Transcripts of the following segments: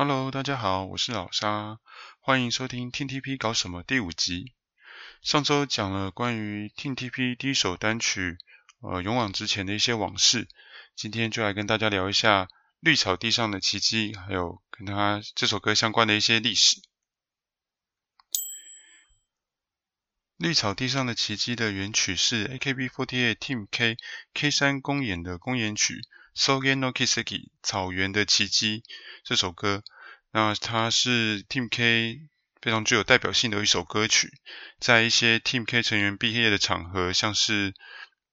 Hello，大家好，我是老沙，欢迎收听 TTP 搞什么第五集。上周讲了关于 TTP 第一首单曲，呃，勇往直前的一些往事。今天就来跟大家聊一下绿草地上的奇迹，还有跟他这首歌相关的一些历史。绿草地上的奇迹的原曲是 AKB48 Team K K 三公演的公演曲《Soge no Kiseki》草原的奇迹这首歌。那它是 Team K 非常具有代表性的一首歌曲，在一些 Team K 成员毕业的场合，像是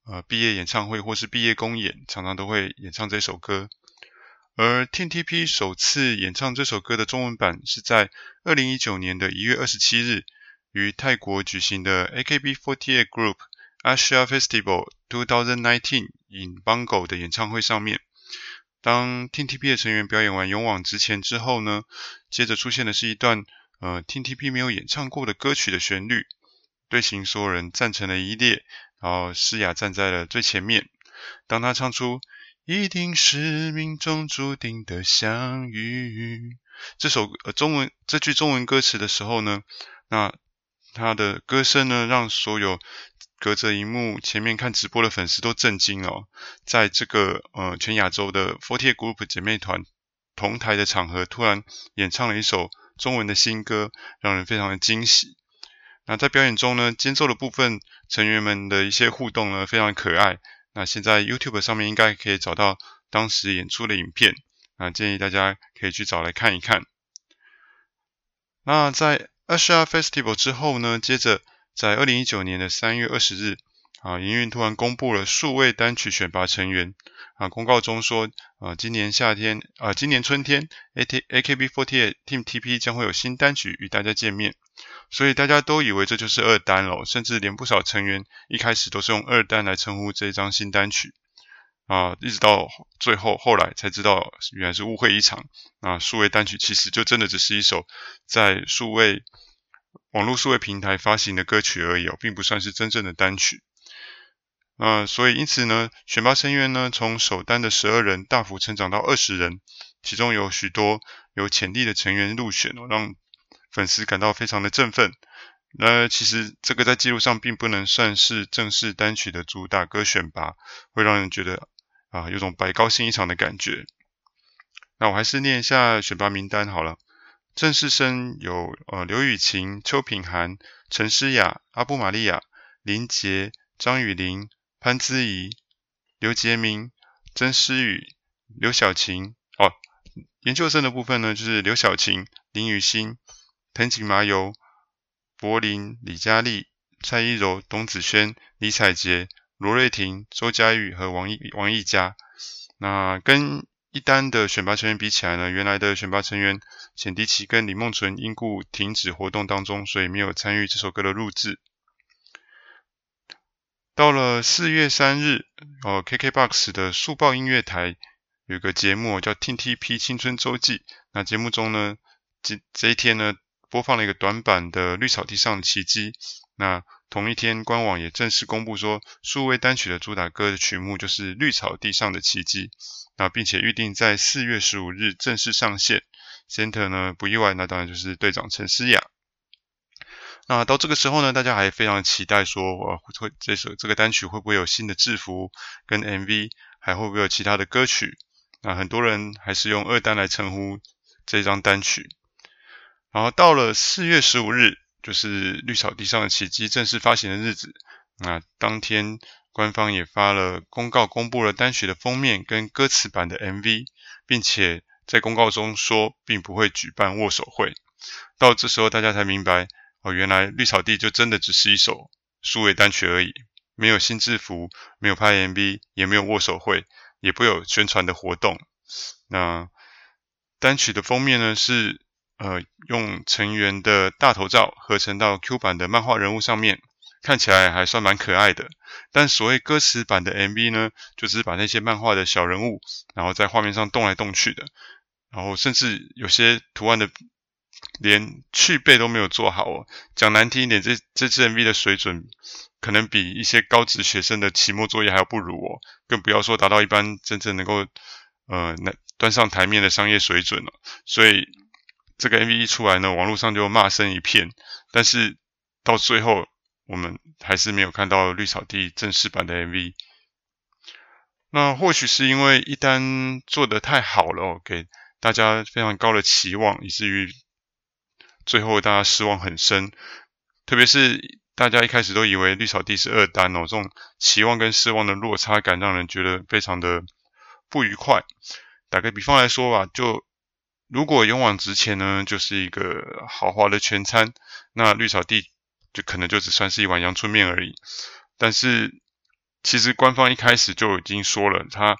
呃毕业演唱会或是毕业公演，常常都会演唱这首歌。而 Team TP 首次演唱这首歌的中文版是在二零一九年的一月二十七日。于泰国举行的 AKB48 Group Asia Festival 2019 in Bangkok 的演唱会上面，当 TTP 的成员表演完《勇往直前》之后呢，接着出现的是一段呃 TTP 没有演唱过的歌曲的旋律，队形所有人站成了一列，然后诗雅站在了最前面。当他唱出“一定是命中注定的相遇”这首呃中文这句中文歌词的时候呢，那他的歌声呢，让所有隔着荧幕前面看直播的粉丝都震惊了哦。在这个呃全亚洲的48 Group 姐妹团同台的场合，突然演唱了一首中文的新歌，让人非常的惊喜。那在表演中呢，间奏的部分，成员们的一些互动呢，非常可爱。那现在 YouTube 上面应该可以找到当时演出的影片，那建议大家可以去找来看一看。那在 Asia Festival 之后呢，接着在二零一九年的三月二十日，啊，营运突然公布了数位单曲选拔成员。啊，公告中说，啊，今年夏天，啊，今年春天，AKB48 Team TP 将会有新单曲与大家见面。所以大家都以为这就是二单了，甚至连不少成员一开始都是用二单来称呼这一张新单曲。啊，一直到最后，后来才知道原来是误会一场。啊，数位单曲其实就真的只是一首在数位网络数位平台发行的歌曲而已哦，并不算是真正的单曲。啊，所以因此呢，选拔成员呢，从首单的十二人大幅成长到二十人，其中有许多有潜力的成员入选哦，让粉丝感到非常的振奋。那其实这个在记录上并不能算是正式单曲的主打歌选拔，会让人觉得。啊，有种白高兴一场的感觉。那我还是念一下选拔名单好了。正式生有呃刘雨晴、邱品涵、陈诗雅、阿布玛利亚、林杰、张雨玲、潘姿怡、刘杰明、曾诗雨、刘晓晴。哦，研究生的部分呢，就是刘晓晴、林雨欣、藤井麻由、柏林、李佳丽、蔡依柔、董子轩、李彩洁。罗瑞婷、周佳玉和王艺王艺佳，那跟一单的选拔成员比起来呢，原来的选拔成员浅迪奇跟李梦纯因故停止活动当中，所以没有参与这首歌的录制。到了四月三日，哦，KKBOX 的速报音乐台有个节目叫《TTP 青春周记》，那节目中呢，这这一天呢，播放了一个短版的《绿草地上的奇迹》，那。同一天，官网也正式公布说，数位单曲的主打歌的曲目就是《绿草地上的奇迹》，那并且预定在四月十五日正式上线。Center 呢，不意外，那当然就是队长陈思雅。那到这个时候呢，大家还非常期待说，呃，会这首这个单曲会不会有新的制服跟 MV，还会不会有其他的歌曲？那很多人还是用二单来称呼这张单曲。然后到了四月十五日。就是绿草地上的奇迹正式发行的日子，那当天官方也发了公告，公布了单曲的封面跟歌词版的 MV，并且在公告中说，并不会举办握手会。到这时候，大家才明白，哦，原来绿草地就真的只是一首数位单曲而已，没有新制服，没有拍 MV，也没有握手会，也不有宣传的活动。那单曲的封面呢是。呃，用成员的大头照合成到 Q 版的漫画人物上面，看起来还算蛮可爱的。但所谓歌词版的 MV 呢，就只是把那些漫画的小人物，然后在画面上动来动去的，然后甚至有些图案的连去背都没有做好哦。讲难听一点，这这支 MV 的水准，可能比一些高职学生的期末作业还要不如哦，更不要说达到一般真正能够呃那端上台面的商业水准了，所以这个 MV 一出来呢，网络上就骂声一片。但是到最后，我们还是没有看到绿草地正式版的 MV。那或许是因为一单做得太好了，给大家非常高的期望，以至于最后大家失望很深。特别是大家一开始都以为绿草地是二单哦，这种期望跟失望的落差感，让人觉得非常的不愉快。打个比方来说吧，就如果勇往直前呢，就是一个豪华的全餐，那绿草地就可能就只算是一碗阳春面而已。但是其实官方一开始就已经说了，他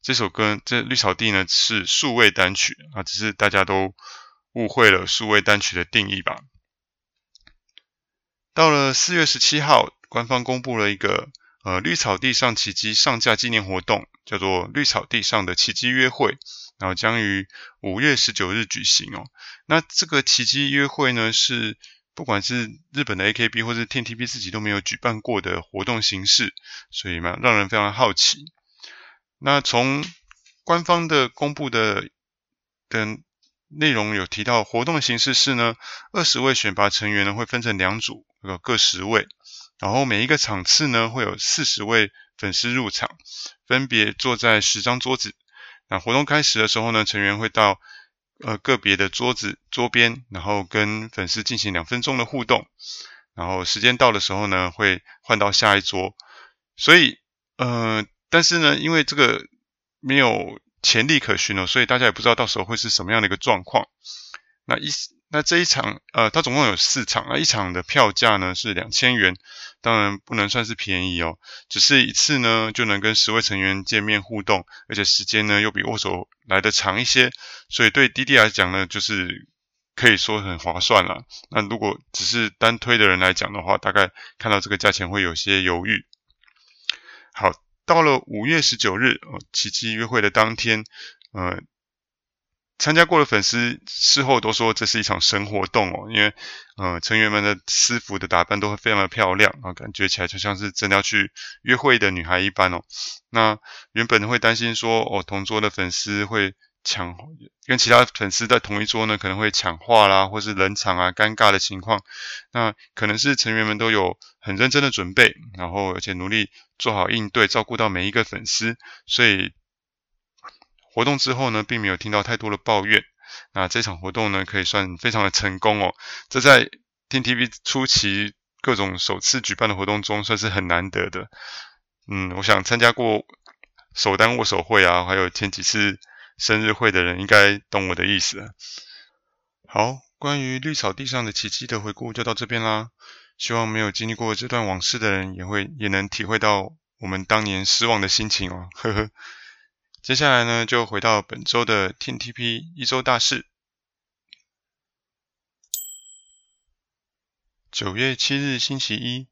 这首歌这绿草地呢是数位单曲啊，只是大家都误会了数位单曲的定义吧。到了四月十七号，官方公布了一个呃绿草地上奇迹上架纪念活动，叫做绿草地上的奇迹约会，然后将于五月十九日举行哦。那这个奇迹约会呢，是不管是日本的 AKB 或是 TeamTP 自己都没有举办过的活动形式，所以嘛，让人非常好奇。那从官方的公布的的内容有提到，活动形式是呢，二十位选拔成员呢会分成两组。有各十位，然后每一个场次呢会有四十位粉丝入场，分别坐在十张桌子。那活动开始的时候呢，成员会到呃个别的桌子桌边，然后跟粉丝进行两分钟的互动。然后时间到的时候呢，会换到下一桌。所以呃，但是呢，因为这个没有潜力可循哦，所以大家也不知道到时候会是什么样的一个状况。那一。那这一场，呃，它总共有四场，那一场的票价呢是两千元，当然不能算是便宜哦，只是一次呢就能跟十位成员见面互动，而且时间呢又比握手来得长一些，所以对滴滴来讲呢，就是可以说很划算了。那如果只是单推的人来讲的话，大概看到这个价钱会有些犹豫。好，到了五月十九日，哦，奇迹约会的当天，呃。参加过的粉丝事后都说这是一场神活动哦，因为呃成员们的私服的打扮都会非常的漂亮啊，感觉起来就像是真的要去约会的女孩一般哦。那原本会担心说哦同桌的粉丝会抢跟其他粉丝在同一桌呢，可能会抢话啦，或是冷场啊尴尬的情况。那可能是成员们都有很认真的准备，然后而且努力做好应对，照顾到每一个粉丝，所以。活动之后呢，并没有听到太多的抱怨。那这场活动呢，可以算非常的成功哦。这在 TeamTP 初期各种首次举办的活动中，算是很难得的。嗯，我想参加过首单握手会啊，还有前几次生日会的人，应该懂我的意思。好，关于绿草地上的奇迹的回顾就到这边啦。希望没有经历过这段往事的人，也会也能体会到我们当年失望的心情哦。呵呵。接下来呢，就回到本周的 TeamTP 一周大事。九月七日星期一，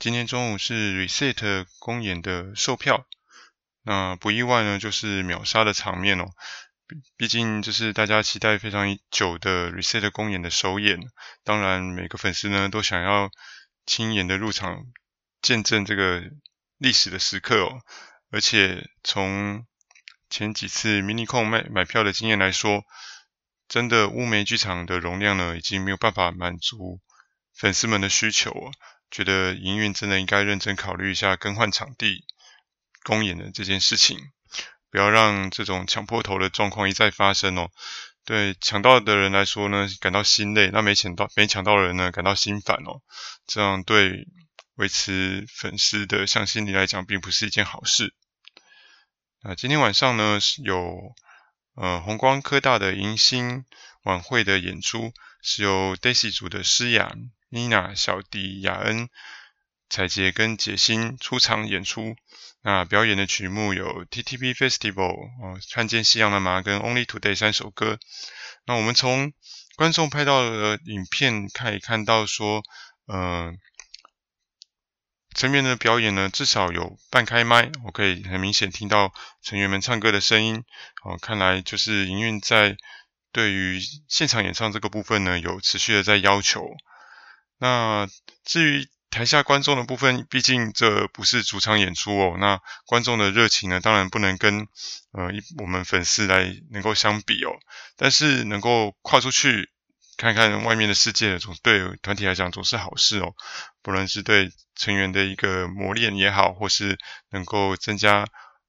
今天中午是 Reset 公演的售票。那不意外呢，就是秒杀的场面哦。毕竟这是大家期待非常久的 Reset 公演的首演。当然，每个粉丝呢都想要亲眼的入场，见证这个历史的时刻哦。而且从前几次迷你控买买票的经验来说，真的乌梅剧场的容量呢，已经没有办法满足粉丝们的需求啊。觉得营运真的应该认真考虑一下更换场地公演的这件事情，不要让这种抢破头的状况一再发生哦。对抢到的人来说呢，感到心累；那没抢到没抢到的人呢，感到心烦哦。这样对维持粉丝的向心力来讲，并不是一件好事。那今天晚上呢，是有呃红光科大的迎新晚会的演出，是由 Daisy 组的诗雅、Nina、小迪、雅恩、彩洁跟杰心出场演出。那表演的曲目有 TTP Festival 哦，看见夕阳了吗？跟 Only Today 三首歌。那我们从观众拍到的影片可以看到说，嗯、呃。成员的表演呢，至少有半开麦，我可以很明显听到成员们唱歌的声音。哦，看来就是营运在对于现场演唱这个部分呢，有持续的在要求。那至于台下观众的部分，毕竟这不是主场演出哦，那观众的热情呢，当然不能跟呃我们粉丝来能够相比哦。但是能够跨出去看看外面的世界，总对团体来讲总是好事哦。不论是对成员的一个磨练也好，或是能够增加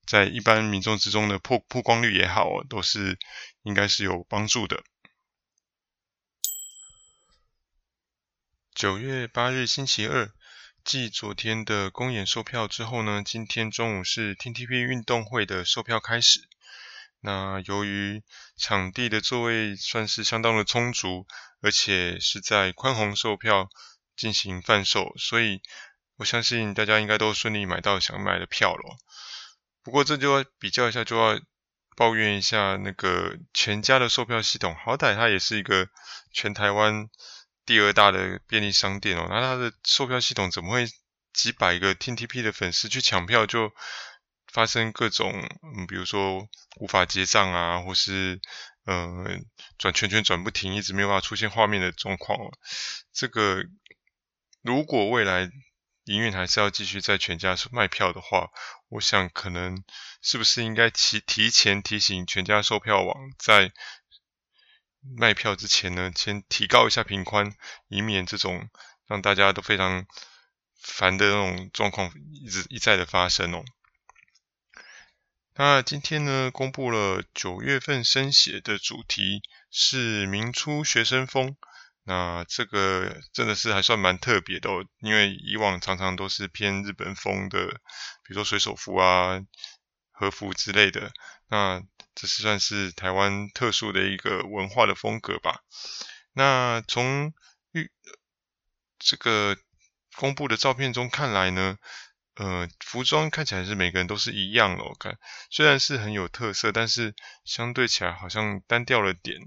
在一般民众之中的曝曝光率也好，都是应该是有帮助的。九月八日星期二，继昨天的公演售票之后呢，今天中午是 TTP 运动会的售票开始。那由于场地的座位算是相当的充足，而且是在宽宏售票进行贩售，所以我相信大家应该都顺利买到想买的票了。不过这就要比较一下，就要抱怨一下那个全家的售票系统，好歹它也是一个全台湾。第二大的便利商店哦，那它的售票系统怎么会几百个 TTP 的粉丝去抢票就发生各种嗯，比如说无法结账啊，或是嗯转圈圈转不停，一直没有办法出现画面的状况。这个如果未来营运还是要继续在全家卖票的话，我想可能是不是应该提提前提醒全家售票网在。卖票之前呢，先提高一下频宽，以免这种让大家都非常烦的那种状况一直一再的发生哦。那今天呢，公布了九月份升写的主题是明初学生风，那这个真的是还算蛮特别的，因为以往常常都是偏日本风的，比如说水手服啊、和服之类的，那。这是算是台湾特殊的一个文化的风格吧。那从预这个公布的照片中看来呢，呃，服装看起来是每个人都是一样的。我看虽然是很有特色，但是相对起来好像单调了点。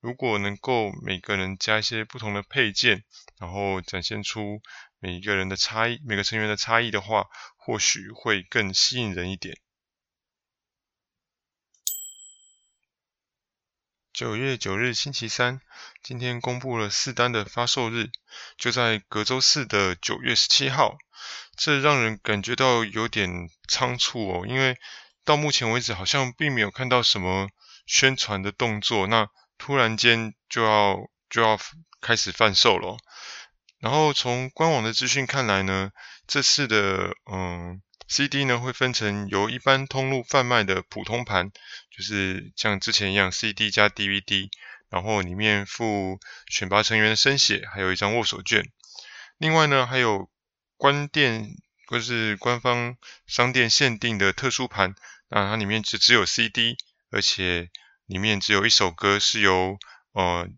如果能够每个人加一些不同的配件，然后展现出每一个人的差异，每个成员的差异的话，或许会更吸引人一点。九月九日星期三，今天公布了四单的发售日，就在隔周四的九月十七号。这让人感觉到有点仓促哦，因为到目前为止好像并没有看到什么宣传的动作，那突然间就要就要开始贩售了。然后从官网的资讯看来呢，这次的嗯。CD 呢会分成由一般通路贩卖的普通盘，就是像之前一样 CD 加 DVD，然后里面附选拔成员的生写，还有一张握手券。另外呢还有官店或是官方商店限定的特殊盘，那它里面只只有 CD，而且里面只有一首歌是由呃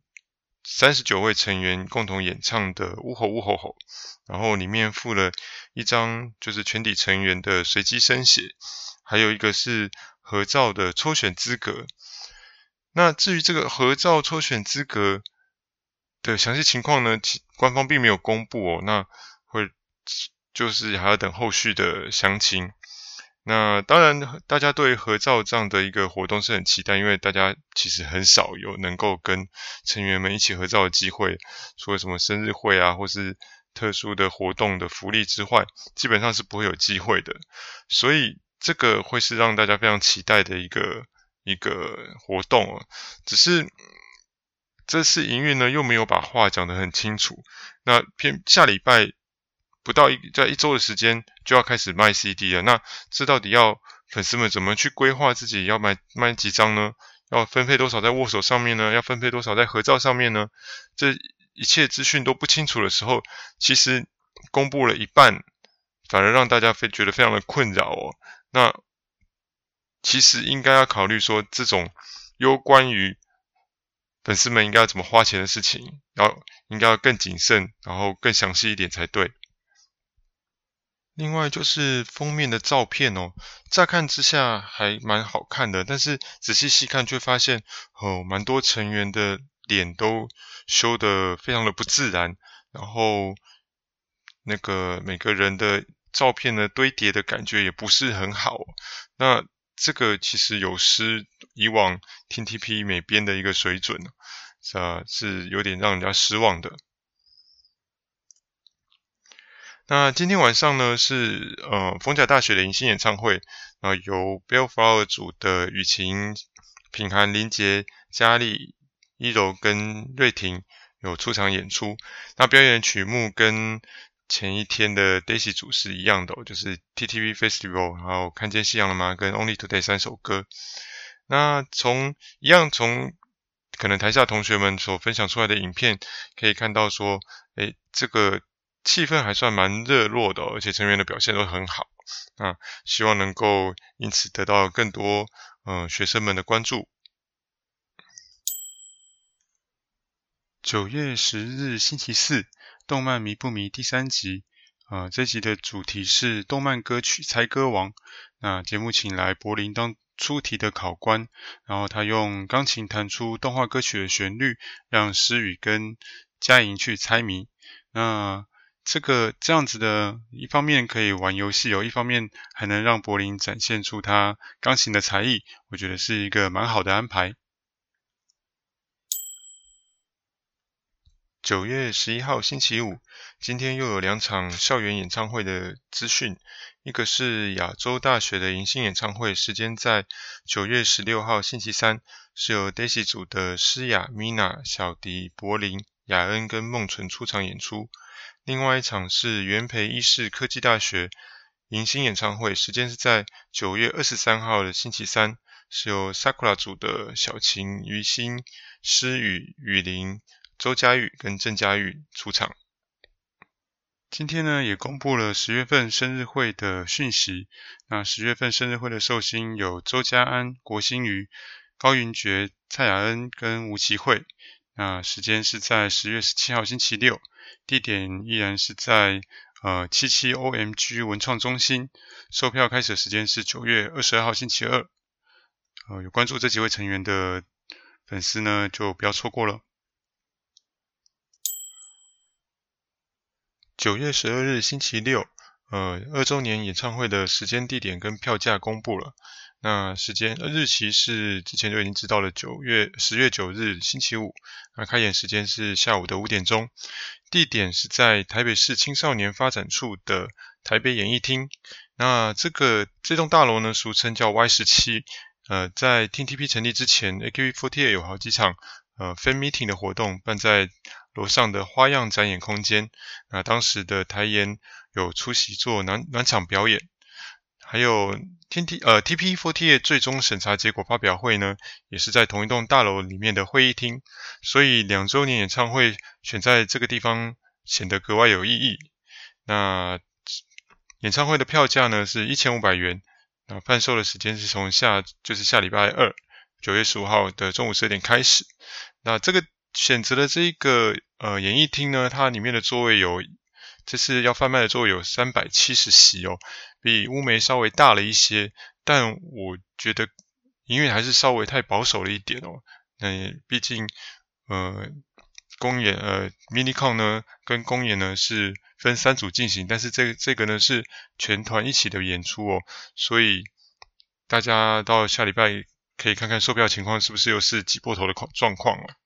三十九位成员共同演唱的呜吼呜吼吼，然后里面附了。一张就是全体成员的随机生写，还有一个是合照的抽选资格。那至于这个合照抽选资格的详细情况呢，其官方并没有公布哦。那会就是还要等后续的详情。那当然，大家对合照这样的一个活动是很期待，因为大家其实很少有能够跟成员们一起合照的机会，除了什么生日会啊，或是。特殊的活动的福利之外，基本上是不会有机会的，所以这个会是让大家非常期待的一个一个活动啊。只是这次营运呢，又没有把话讲得很清楚。那偏下礼拜不到一在一周的时间就要开始卖 CD 了，那这到底要粉丝们怎么去规划自己要买卖几张呢？要分配多少在握手上面呢？要分配多少在合照上面呢？这一切资讯都不清楚的时候，其实公布了一半，反而让大家非觉得非常的困扰哦。那其实应该要考虑说，这种攸关于粉丝们应该要怎么花钱的事情，要应该要更谨慎，然后更详细一点才对。另外就是封面的照片哦，乍看之下还蛮好看的，但是仔细细看却发现哦，蛮多成员的。脸都修得非常的不自然，然后那个每个人的照片呢堆叠的感觉也不是很好，那这个其实有失以往 TTP 美编的一个水准，啊，是有点让人家失望的。那今天晚上呢是呃逢甲大学的迎新演唱会，啊、呃、由 Bellflower 组的雨晴、品涵、林杰、佳丽、一柔跟瑞婷有出场演出。那表演的曲目跟前一天的 Daisy 组是一样的、就是 TTV Festival，然后看见夕阳了吗？跟 Only Today 三首歌。那从一样从可能台下同学们所分享出来的影片可以看到说，诶，这个气氛还算蛮热络的、而且成员的表现都很好。那希望能够因此得到更多嗯、呃、学生们的关注。九月十日星期四。动漫迷不迷第三集，啊、呃，这集的主题是动漫歌曲猜歌王。那节目请来柏林当出题的考官，然后他用钢琴弹出动画歌曲的旋律，让诗雨跟佳莹去猜谜。那这个这样子的，一方面可以玩游戏哦，一方面还能让柏林展现出他钢琴的才艺，我觉得是一个蛮好的安排。九月十一号星期五，今天又有两场校园演唱会的资讯。一个是亚洲大学的迎新演唱会，时间在九月十六号星期三，是由 Daisy 组的诗雅、Mina、小迪、柏林、雅恩跟梦纯出场演出。另外一场是元培医事科技大学迎新演唱会，时间是在九月二十三号的星期三，是由 Sakura 组的小晴、于心、诗雨、雨林。周佳玉跟郑佳玉出场。今天呢，也公布了十月份生日会的讯息。那十月份生日会的寿星有周家安、郭心瑜、高云珏、蔡雅恩跟吴綺慧。那时间是在十月十七号星期六，地点依然是在呃七七 OMG 文创中心。售票开始时间是九月二十二号星期二。呃，有关注这几位成员的粉丝呢，就不要错过了。九月十二日星期六，呃，二周年演唱会的时间、地点跟票价公布了。那时间、日期是之前就已经知道了，九月十月九日星期五。那开演时间是下午的五点钟，地点是在台北市青少年发展处的台北演艺厅。那这个这栋大楼呢，俗称叫 Y 十七。呃，在 TTP 成立之前，AKB48 有好几场呃 Fan Meeting 的活动办在。楼上的花样展演空间，那当时的台演有出席做暖暖场表演，还有 T T 呃 TP48 最终审查结果发表会呢，也是在同一栋大楼里面的会议厅，所以两周年演唱会选在这个地方显得格外有意义。那演唱会的票价呢是一千五百元，那贩售的时间是从下就是下礼拜二九月十五号的中午十二点开始，那这个。选择的这一个呃演艺厅呢，它里面的座位有，这次要贩卖的座位有三百七十席哦，比乌梅稍微大了一些，但我觉得音乐还是稍微太保守了一点哦。那毕竟呃公演呃 MiniCon 呢跟公演呢是分三组进行，但是这个这个呢是全团一起的演出哦，所以大家到下礼拜可以看看售票情况是不是又是挤破头的况状况了。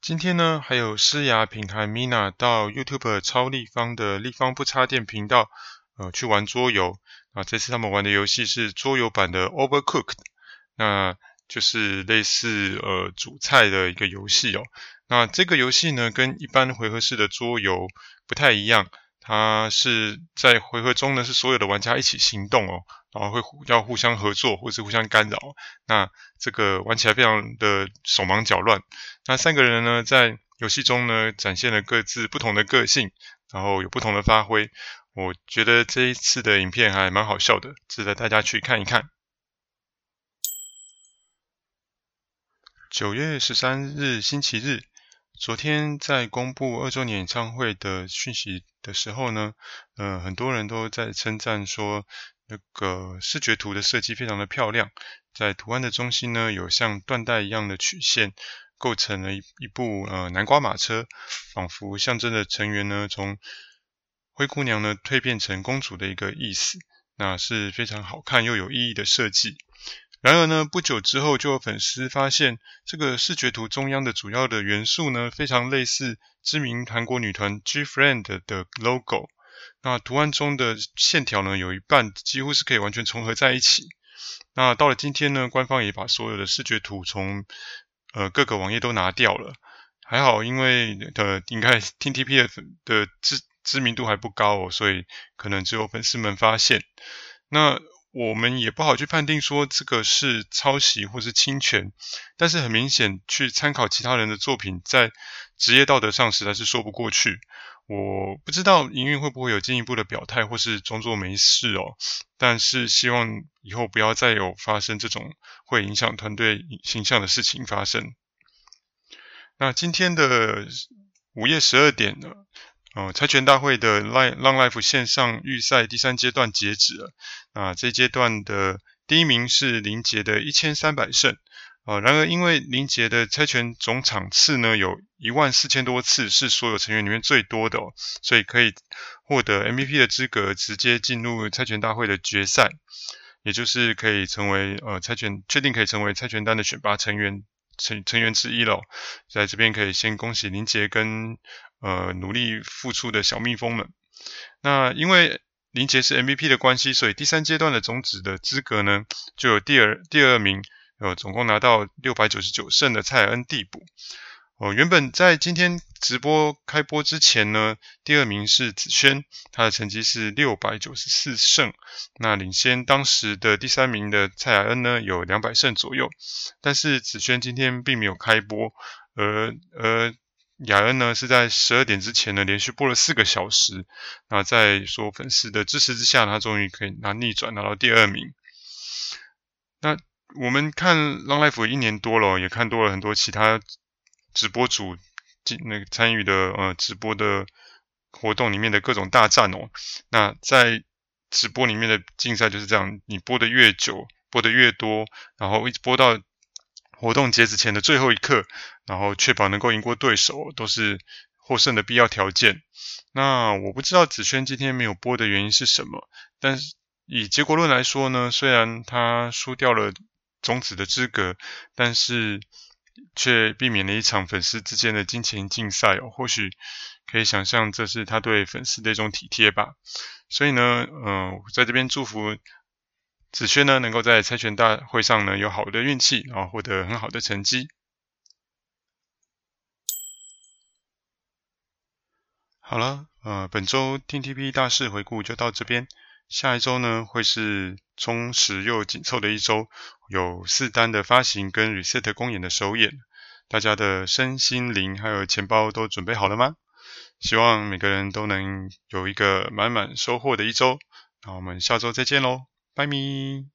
今天呢，还有诗雅、品涵、Mina 到 YouTube 超立方的立方不插电频道，呃，去玩桌游啊。这次他们玩的游戏是桌游版的 Overcooked，那就是类似呃煮菜的一个游戏哦。那这个游戏呢，跟一般回合式的桌游不太一样，它是在回合中呢，是所有的玩家一起行动哦。然后会要互相合作，或是互相干扰。那这个玩起来非常的手忙脚乱。那三个人呢，在游戏中呢，展现了各自不同的个性，然后有不同的发挥。我觉得这一次的影片还蛮好笑的，值得大家去看一看。九月十三日星期日，昨天在公布二周年演唱会的讯息的时候呢，呃，很多人都在称赞说。那个视觉图的设计非常的漂亮，在图案的中心呢，有像缎带一样的曲线，构成了一一部呃南瓜马车，仿佛象征着成员呢从灰姑娘呢蜕变成公主的一个意思，那是非常好看又有意义的设计。然而呢，不久之后就有粉丝发现，这个视觉图中央的主要的元素呢，非常类似知名韩国女团 G-Friend 的 logo。那图案中的线条呢，有一半几乎是可以完全重合在一起。那到了今天呢，官方也把所有的视觉图从呃各个网页都拿掉了。还好，因为的应该 TTP 的的知知名度还不高哦，所以可能只有粉丝们发现。那我们也不好去判定说这个是抄袭或是侵权，但是很明显，去参考其他人的作品，在职业道德上实在是说不过去。我不知道营运会不会有进一步的表态，或是装作没事哦。但是希望以后不要再有发生这种会影响团队形象的事情发生。那今天的午夜十二点呢？呃，猜拳大会的 Long Life 线上预赛第三阶段截止了。啊，这阶段的第一名是林杰的一千三百胜。啊，然而因为林杰的猜拳总场次呢，有一万四千多次，是所有成员里面最多的哦，所以可以获得 MVP 的资格，直接进入猜拳大会的决赛，也就是可以成为呃猜拳确定可以成为猜拳单的选拔成员成成员之一了。在这边可以先恭喜林杰跟。呃，努力付出的小蜜蜂们。那因为林杰是 MVP 的关系，所以第三阶段的种子的资格呢，就有第二第二名，呃，总共拿到六百九十九胜的蔡恩递补。哦、呃，原本在今天直播开播之前呢，第二名是子轩，他的成绩是六百九十四胜，那领先当时的第三名的蔡雅恩呢，有两百胜左右。但是子轩今天并没有开播，而而。雅恩呢是在十二点之前呢连续播了四个小时，那在说粉丝的支持之下，他终于可以拿逆转拿到第二名。那我们看 Long Life 一年多了，也看多了很多其他直播主进那个参与的呃直播的活动里面的各种大战哦。那在直播里面的竞赛就是这样，你播的越久，播的越多，然后一直播到。活动截止前的最后一刻，然后确保能够赢过对手，都是获胜的必要条件。那我不知道子轩今天没有播的原因是什么，但是以结果论来说呢，虽然他输掉了种子的资格，但是却避免了一场粉丝之间的金钱竞赛哦。或许可以想象，这是他对粉丝的一种体贴吧。所以呢，嗯、在这边祝福。子轩呢，能够在猜拳大会上呢有好的运气，然后获得很好的成绩。好了，呃，本周 TTP 大事回顾就到这边。下一周呢，会是充实又紧凑的一周，有四单的发行跟 reset 公演的首演。大家的身心灵还有钱包都准备好了吗？希望每个人都能有一个满满收获的一周。那我们下周再见喽。拜咪。